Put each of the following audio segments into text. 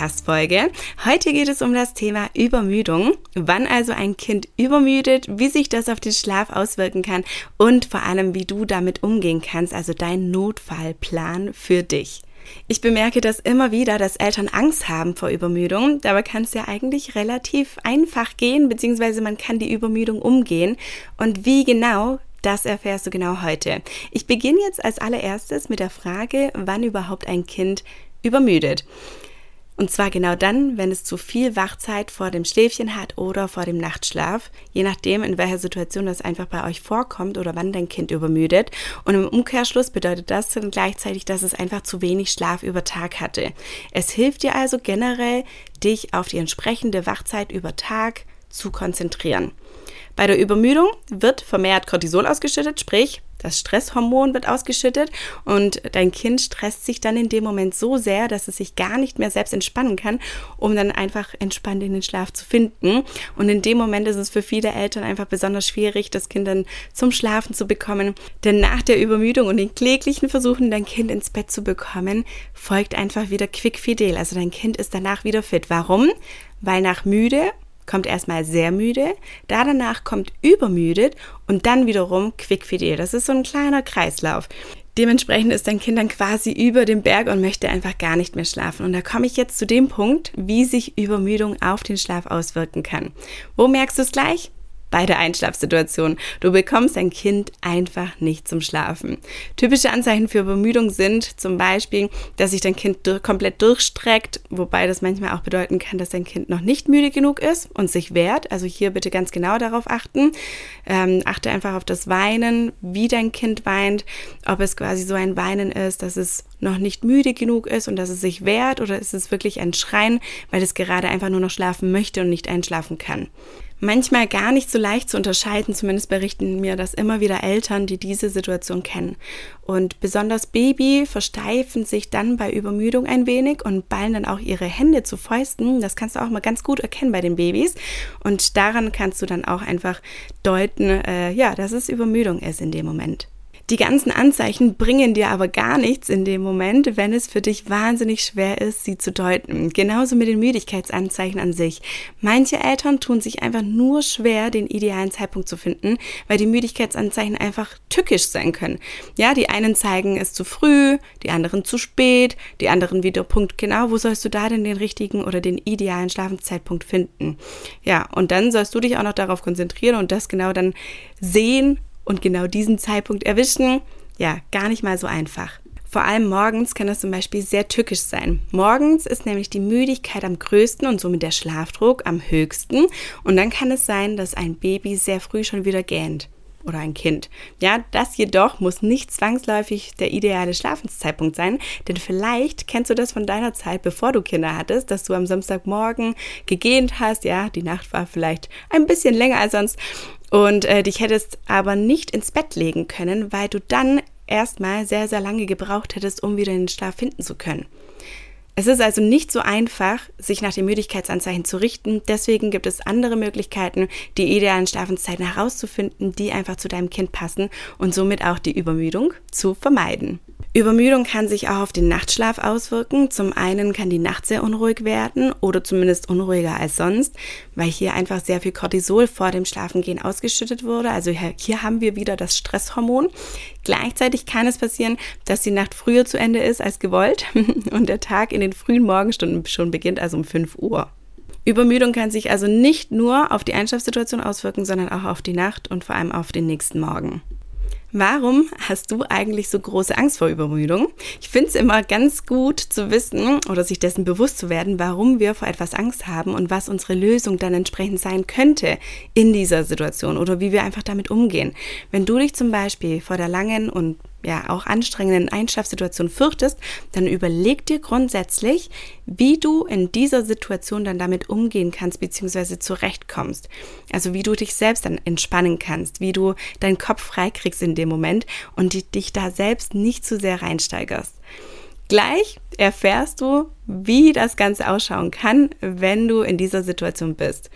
Podcast-Folge. Heute geht es um das Thema Übermüdung. Wann also ein Kind übermüdet, wie sich das auf den Schlaf auswirken kann und vor allem, wie du damit umgehen kannst, also dein Notfallplan für dich. Ich bemerke das immer wieder, dass Eltern Angst haben vor Übermüdung. Dabei kann es ja eigentlich relativ einfach gehen, beziehungsweise man kann die Übermüdung umgehen. Und wie genau, das erfährst du genau heute. Ich beginne jetzt als allererstes mit der Frage, wann überhaupt ein Kind übermüdet. Und zwar genau dann, wenn es zu viel Wachzeit vor dem Schläfchen hat oder vor dem Nachtschlaf, je nachdem, in welcher Situation das einfach bei euch vorkommt oder wann dein Kind übermüdet. Und im Umkehrschluss bedeutet das dann gleichzeitig, dass es einfach zu wenig Schlaf über Tag hatte. Es hilft dir also generell, dich auf die entsprechende Wachzeit über Tag zu konzentrieren. Bei der Übermüdung wird vermehrt Cortisol ausgeschüttet, sprich das Stresshormon wird ausgeschüttet und dein Kind stresst sich dann in dem Moment so sehr, dass es sich gar nicht mehr selbst entspannen kann, um dann einfach entspannt in den Schlaf zu finden. Und in dem Moment ist es für viele Eltern einfach besonders schwierig, das Kind dann zum Schlafen zu bekommen. Denn nach der Übermüdung und den kläglichen Versuchen, dein Kind ins Bett zu bekommen, folgt einfach wieder quick fidel. Also dein Kind ist danach wieder fit. Warum? Weil nach müde kommt erstmal sehr müde, da danach kommt übermüdet und dann wiederum quickfidel. Das ist so ein kleiner Kreislauf. Dementsprechend ist dein Kind dann quasi über dem Berg und möchte einfach gar nicht mehr schlafen. Und da komme ich jetzt zu dem Punkt, wie sich Übermüdung auf den Schlaf auswirken kann. Wo merkst du es gleich? Bei der Einschlafsituation. Du bekommst dein Kind einfach nicht zum Schlafen. Typische Anzeichen für Übermüdung sind zum Beispiel, dass sich dein Kind durch, komplett durchstreckt, wobei das manchmal auch bedeuten kann, dass dein Kind noch nicht müde genug ist und sich wehrt. Also hier bitte ganz genau darauf achten. Ähm, achte einfach auf das Weinen, wie dein Kind weint, ob es quasi so ein Weinen ist, dass es noch nicht müde genug ist und dass es sich wehrt oder ist es wirklich ein Schreien, weil es gerade einfach nur noch schlafen möchte und nicht einschlafen kann manchmal gar nicht so leicht zu unterscheiden. Zumindest berichten mir das immer wieder Eltern, die diese Situation kennen. Und besonders Baby versteifen sich dann bei Übermüdung ein wenig und ballen dann auch ihre Hände zu Fäusten. Das kannst du auch mal ganz gut erkennen bei den Babys. Und daran kannst du dann auch einfach deuten, äh, ja, dass es Übermüdung ist in dem Moment. Die ganzen Anzeichen bringen dir aber gar nichts in dem Moment, wenn es für dich wahnsinnig schwer ist, sie zu deuten. Genauso mit den Müdigkeitsanzeichen an sich. Manche Eltern tun sich einfach nur schwer, den idealen Zeitpunkt zu finden, weil die Müdigkeitsanzeichen einfach tückisch sein können. Ja, die einen zeigen es zu früh, die anderen zu spät, die anderen wieder Punkt genau. Wo sollst du da denn den richtigen oder den idealen Schlafenszeitpunkt finden? Ja, und dann sollst du dich auch noch darauf konzentrieren und das genau dann sehen, und genau diesen Zeitpunkt erwischen, ja, gar nicht mal so einfach. Vor allem morgens kann das zum Beispiel sehr tückisch sein. Morgens ist nämlich die Müdigkeit am größten und somit der Schlafdruck am höchsten. Und dann kann es sein, dass ein Baby sehr früh schon wieder gähnt oder ein Kind. Ja, das jedoch muss nicht zwangsläufig der ideale Schlafenszeitpunkt sein, denn vielleicht kennst du das von deiner Zeit, bevor du Kinder hattest, dass du am Samstagmorgen gegähnt hast, ja, die Nacht war vielleicht ein bisschen länger als sonst und äh, dich hättest aber nicht ins Bett legen können, weil du dann erstmal sehr, sehr lange gebraucht hättest, um wieder in den Schlaf finden zu können. Es ist also nicht so einfach, sich nach den Müdigkeitsanzeichen zu richten. Deswegen gibt es andere Möglichkeiten, die idealen Schlafenszeiten herauszufinden, die einfach zu deinem Kind passen und somit auch die Übermüdung zu vermeiden. Übermüdung kann sich auch auf den Nachtschlaf auswirken. Zum einen kann die Nacht sehr unruhig werden oder zumindest unruhiger als sonst, weil hier einfach sehr viel Cortisol vor dem Schlafengehen ausgeschüttet wurde. Also hier haben wir wieder das Stresshormon. Gleichzeitig kann es passieren, dass die Nacht früher zu Ende ist als gewollt und der Tag in den frühen Morgenstunden schon beginnt, also um 5 Uhr. Übermüdung kann sich also nicht nur auf die Einschlafsituation auswirken, sondern auch auf die Nacht und vor allem auf den nächsten Morgen. Warum hast du eigentlich so große Angst vor Übermüdung? Ich finde es immer ganz gut zu wissen oder sich dessen bewusst zu werden, warum wir vor etwas Angst haben und was unsere Lösung dann entsprechend sein könnte in dieser Situation oder wie wir einfach damit umgehen. Wenn du dich zum Beispiel vor der langen und ja auch anstrengenden Einschlafsituation fürchtest, dann überleg dir grundsätzlich, wie du in dieser Situation dann damit umgehen kannst bzw. zurechtkommst. Also wie du dich selbst dann entspannen kannst, wie du deinen Kopf freikriegst in dem Moment und dich da selbst nicht zu sehr reinsteigerst. Gleich erfährst du, wie das Ganze ausschauen kann, wenn du in dieser Situation bist.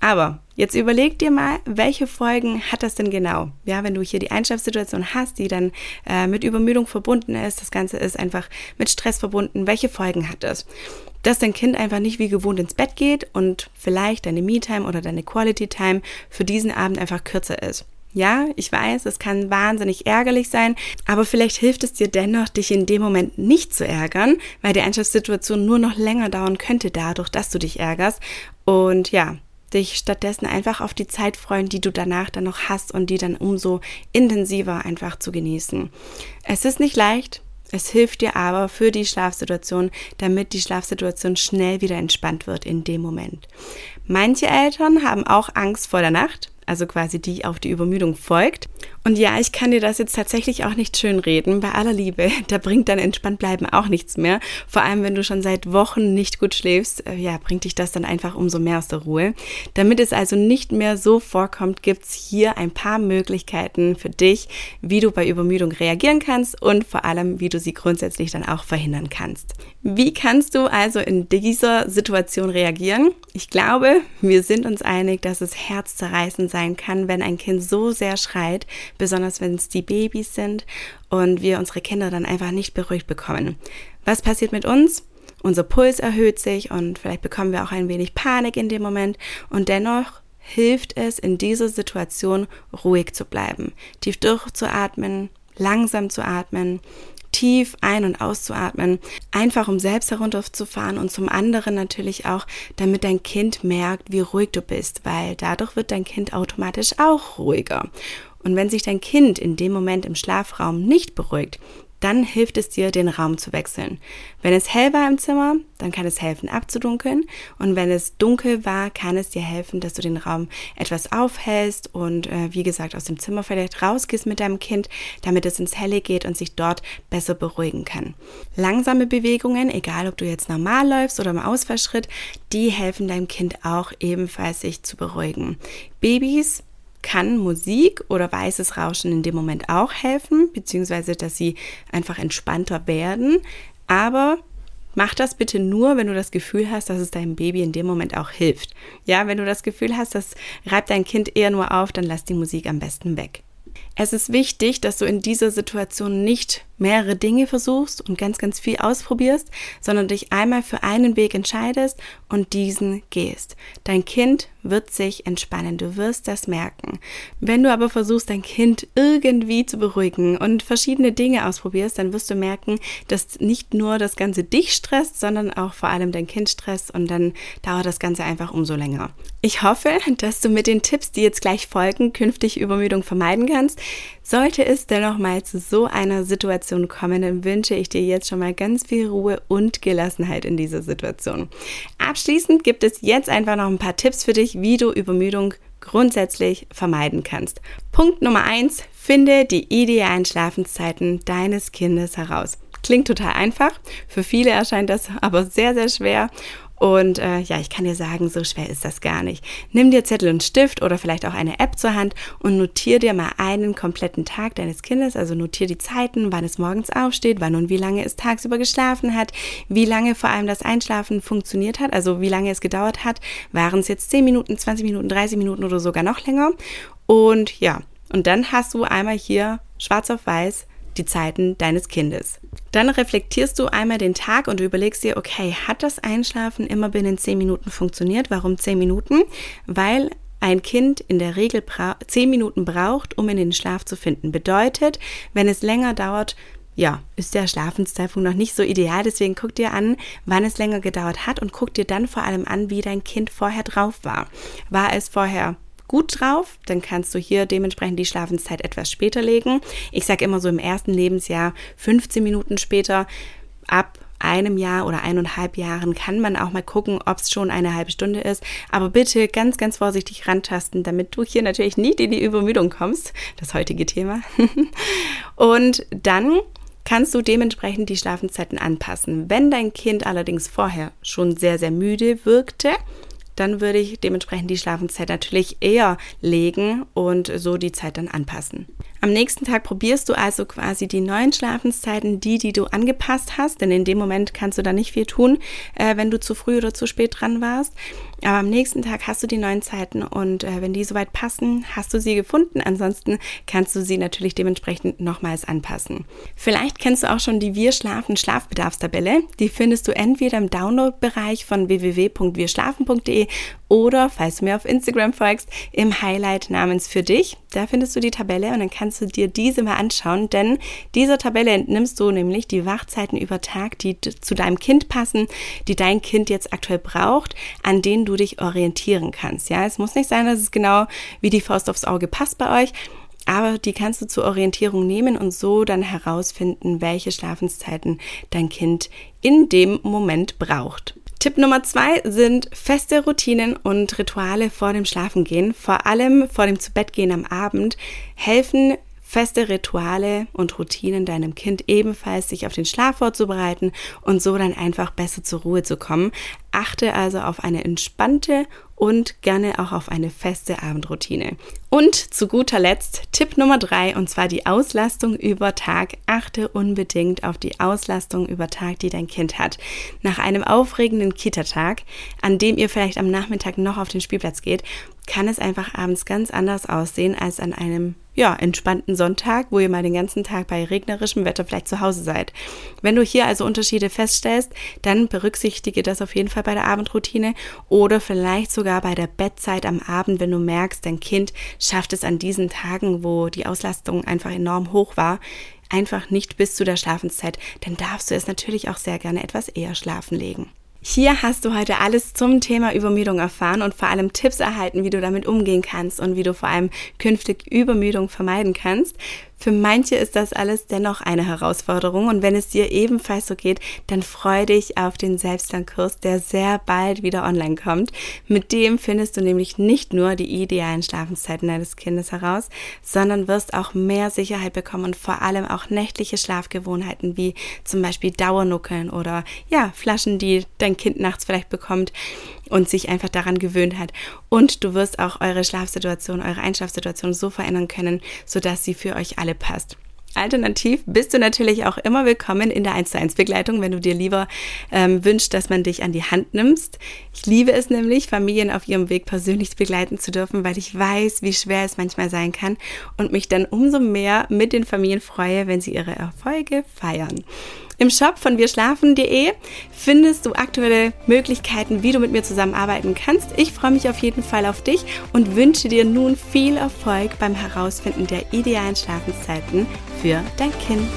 Aber jetzt überleg dir mal, welche Folgen hat das denn genau? Ja, wenn du hier die Einschlafsituation hast, die dann äh, mit Übermüdung verbunden ist, das Ganze ist einfach mit Stress verbunden, welche Folgen hat das? Dass dein Kind einfach nicht wie gewohnt ins Bett geht und vielleicht deine Me-Time oder deine Quality-Time für diesen Abend einfach kürzer ist. Ja, ich weiß, es kann wahnsinnig ärgerlich sein, aber vielleicht hilft es dir dennoch, dich in dem Moment nicht zu ärgern, weil die Einschlafsituation nur noch länger dauern könnte dadurch, dass du dich ärgerst. Und ja, dich stattdessen einfach auf die Zeit freuen, die du danach dann noch hast und die dann umso intensiver einfach zu genießen. Es ist nicht leicht, es hilft dir aber für die Schlafsituation, damit die Schlafsituation schnell wieder entspannt wird in dem Moment. Manche Eltern haben auch Angst vor der Nacht, also quasi die auf die Übermüdung folgt. Und ja, ich kann dir das jetzt tatsächlich auch nicht schön reden. Bei aller Liebe, da bringt dann entspannt bleiben auch nichts mehr. Vor allem, wenn du schon seit Wochen nicht gut schläfst, äh, ja, bringt dich das dann einfach umso mehr aus der Ruhe. Damit es also nicht mehr so vorkommt, gibt's hier ein paar Möglichkeiten für dich, wie du bei Übermüdung reagieren kannst und vor allem, wie du sie grundsätzlich dann auch verhindern kannst. Wie kannst du also in dieser Situation reagieren? Ich glaube, wir sind uns einig, dass es herzzerreißend sein kann, wenn ein Kind so sehr schreit, besonders wenn es die Babys sind und wir unsere Kinder dann einfach nicht beruhigt bekommen. Was passiert mit uns? Unser Puls erhöht sich und vielleicht bekommen wir auch ein wenig Panik in dem Moment und dennoch hilft es in dieser Situation ruhig zu bleiben, tief durchzuatmen, langsam zu atmen, tief ein- und auszuatmen, einfach um selbst herunterzufahren und zum anderen natürlich auch, damit dein Kind merkt, wie ruhig du bist, weil dadurch wird dein Kind automatisch auch ruhiger. Und wenn sich dein Kind in dem Moment im Schlafraum nicht beruhigt, dann hilft es dir, den Raum zu wechseln. Wenn es hell war im Zimmer, dann kann es helfen, abzudunkeln. Und wenn es dunkel war, kann es dir helfen, dass du den Raum etwas aufhältst und äh, wie gesagt aus dem Zimmer vielleicht rausgehst mit deinem Kind, damit es ins Helle geht und sich dort besser beruhigen kann. Langsame Bewegungen, egal ob du jetzt normal läufst oder im Ausfallschritt, die helfen deinem Kind auch ebenfalls sich zu beruhigen. Babys kann Musik oder weißes Rauschen in dem Moment auch helfen, beziehungsweise dass sie einfach entspannter werden. Aber mach das bitte nur, wenn du das Gefühl hast, dass es deinem Baby in dem Moment auch hilft. Ja, wenn du das Gefühl hast, das reibt dein Kind eher nur auf, dann lass die Musik am besten weg. Es ist wichtig, dass du in dieser Situation nicht mehrere Dinge versuchst und ganz, ganz viel ausprobierst, sondern dich einmal für einen Weg entscheidest und diesen gehst. Dein Kind wird sich entspannen, du wirst das merken. Wenn du aber versuchst, dein Kind irgendwie zu beruhigen und verschiedene Dinge ausprobierst, dann wirst du merken, dass nicht nur das Ganze dich stresst, sondern auch vor allem dein Kind stresst und dann dauert das Ganze einfach umso länger. Ich hoffe, dass du mit den Tipps, die jetzt gleich folgen, künftig Übermüdung vermeiden kannst. Sollte es dennoch mal zu so einer Situation kommen, dann wünsche ich dir jetzt schon mal ganz viel Ruhe und Gelassenheit in dieser Situation. Abschließend gibt es jetzt einfach noch ein paar Tipps für dich, wie du Übermüdung grundsätzlich vermeiden kannst. Punkt Nummer eins: Finde die idealen Schlafenszeiten deines Kindes heraus. Klingt total einfach, für viele erscheint das aber sehr, sehr schwer und äh, ja, ich kann dir sagen, so schwer ist das gar nicht. Nimm dir Zettel und Stift oder vielleicht auch eine App zur Hand und notier dir mal einen kompletten Tag deines Kindes. Also notier die Zeiten, wann es morgens aufsteht, wann und wie lange es tagsüber geschlafen hat, wie lange vor allem das Einschlafen funktioniert hat, also wie lange es gedauert hat. Waren es jetzt 10 Minuten, 20 Minuten, 30 Minuten oder sogar noch länger? Und ja, und dann hast du einmal hier schwarz auf weiß die Zeiten deines Kindes. Dann reflektierst du einmal den Tag und überlegst dir, okay, hat das Einschlafen immer binnen 10 Minuten funktioniert? Warum 10 Minuten? Weil ein Kind in der Regel 10 Minuten braucht, um in den Schlaf zu finden. Bedeutet, wenn es länger dauert, ja, ist der Schlafenszeitpunkt noch nicht so ideal. Deswegen guck dir an, wann es länger gedauert hat und guck dir dann vor allem an, wie dein Kind vorher drauf war. War es vorher gut drauf, dann kannst du hier dementsprechend die Schlafenszeit etwas später legen. Ich sage immer so im ersten Lebensjahr 15 Minuten später. Ab einem Jahr oder eineinhalb Jahren kann man auch mal gucken, ob es schon eine halbe Stunde ist. Aber bitte ganz, ganz vorsichtig rantasten, damit du hier natürlich nicht in die Übermüdung kommst. Das heutige Thema. Und dann kannst du dementsprechend die Schlafenszeiten anpassen. Wenn dein Kind allerdings vorher schon sehr, sehr müde wirkte, dann würde ich dementsprechend die Schlafenszeit natürlich eher legen und so die Zeit dann anpassen. Am nächsten Tag probierst du also quasi die neuen Schlafenszeiten, die, die du angepasst hast, denn in dem Moment kannst du da nicht viel tun, äh, wenn du zu früh oder zu spät dran warst. Aber am nächsten Tag hast du die neuen Zeiten und äh, wenn die soweit passen, hast du sie gefunden. Ansonsten kannst du sie natürlich dementsprechend nochmals anpassen. Vielleicht kennst du auch schon die Wir schlafen Schlafbedarfstabelle. Die findest du entweder im Download-Bereich von www.wirschlafen.de oder, falls du mir auf Instagram folgst, im Highlight namens für dich. Da findest du die Tabelle und dann kannst du dir diese mal anschauen, denn dieser Tabelle entnimmst du nämlich die Wachzeiten über Tag, die zu deinem Kind passen, die dein Kind jetzt aktuell braucht, an denen du dich orientieren kannst. Ja, es muss nicht sein, dass es genau wie die Faust aufs Auge passt bei euch, aber die kannst du zur Orientierung nehmen und so dann herausfinden, welche Schlafenszeiten dein Kind in dem Moment braucht. Tipp Nummer zwei sind feste Routinen und Rituale vor dem Schlafengehen, vor allem vor dem Zubettgehen am Abend, helfen feste Rituale und Routinen deinem Kind ebenfalls sich auf den Schlaf vorzubereiten und so dann einfach besser zur Ruhe zu kommen. Achte also auf eine entspannte und gerne auch auf eine feste Abendroutine. Und zu guter Letzt Tipp Nummer drei und zwar die Auslastung über Tag. Achte unbedingt auf die Auslastung über Tag, die dein Kind hat. Nach einem aufregenden Kita-Tag, an dem ihr vielleicht am Nachmittag noch auf den Spielplatz geht, kann es einfach abends ganz anders aussehen als an einem ja, entspannten Sonntag, wo ihr mal den ganzen Tag bei regnerischem Wetter vielleicht zu Hause seid. Wenn du hier also Unterschiede feststellst, dann berücksichtige das auf jeden Fall bei der Abendroutine oder vielleicht sogar bei der Bettzeit am Abend, wenn du merkst, dein Kind schafft es an diesen Tagen, wo die Auslastung einfach enorm hoch war, einfach nicht bis zu der Schlafenszeit, dann darfst du es natürlich auch sehr gerne etwas eher schlafen legen. Hier hast du heute alles zum Thema Übermüdung erfahren und vor allem Tipps erhalten, wie du damit umgehen kannst und wie du vor allem künftig Übermüdung vermeiden kannst. Für manche ist das alles dennoch eine Herausforderung und wenn es dir ebenfalls so geht, dann freu dich auf den Selbstlernkurs, der sehr bald wieder online kommt. Mit dem findest du nämlich nicht nur die idealen Schlafenszeiten deines Kindes heraus, sondern wirst auch mehr Sicherheit bekommen und vor allem auch nächtliche Schlafgewohnheiten wie zum Beispiel Dauernuckeln oder ja, Flaschen, die dein Kind nachts vielleicht bekommt und sich einfach daran gewöhnt hat. Und du wirst auch eure Schlafsituation, eure Einschlafsituation so verändern können, sodass sie für euch alle passt. Alternativ bist du natürlich auch immer willkommen in der 1 zu 1 Begleitung, wenn du dir lieber ähm, wünschst, dass man dich an die Hand nimmst. Ich liebe es nämlich, Familien auf ihrem Weg persönlich begleiten zu dürfen, weil ich weiß, wie schwer es manchmal sein kann und mich dann umso mehr mit den Familien freue, wenn sie ihre Erfolge feiern. Im Shop von wirschlafen.de findest du aktuelle Möglichkeiten, wie du mit mir zusammenarbeiten kannst. Ich freue mich auf jeden Fall auf dich und wünsche dir nun viel Erfolg beim Herausfinden der idealen Schlafenszeiten für dein Kind.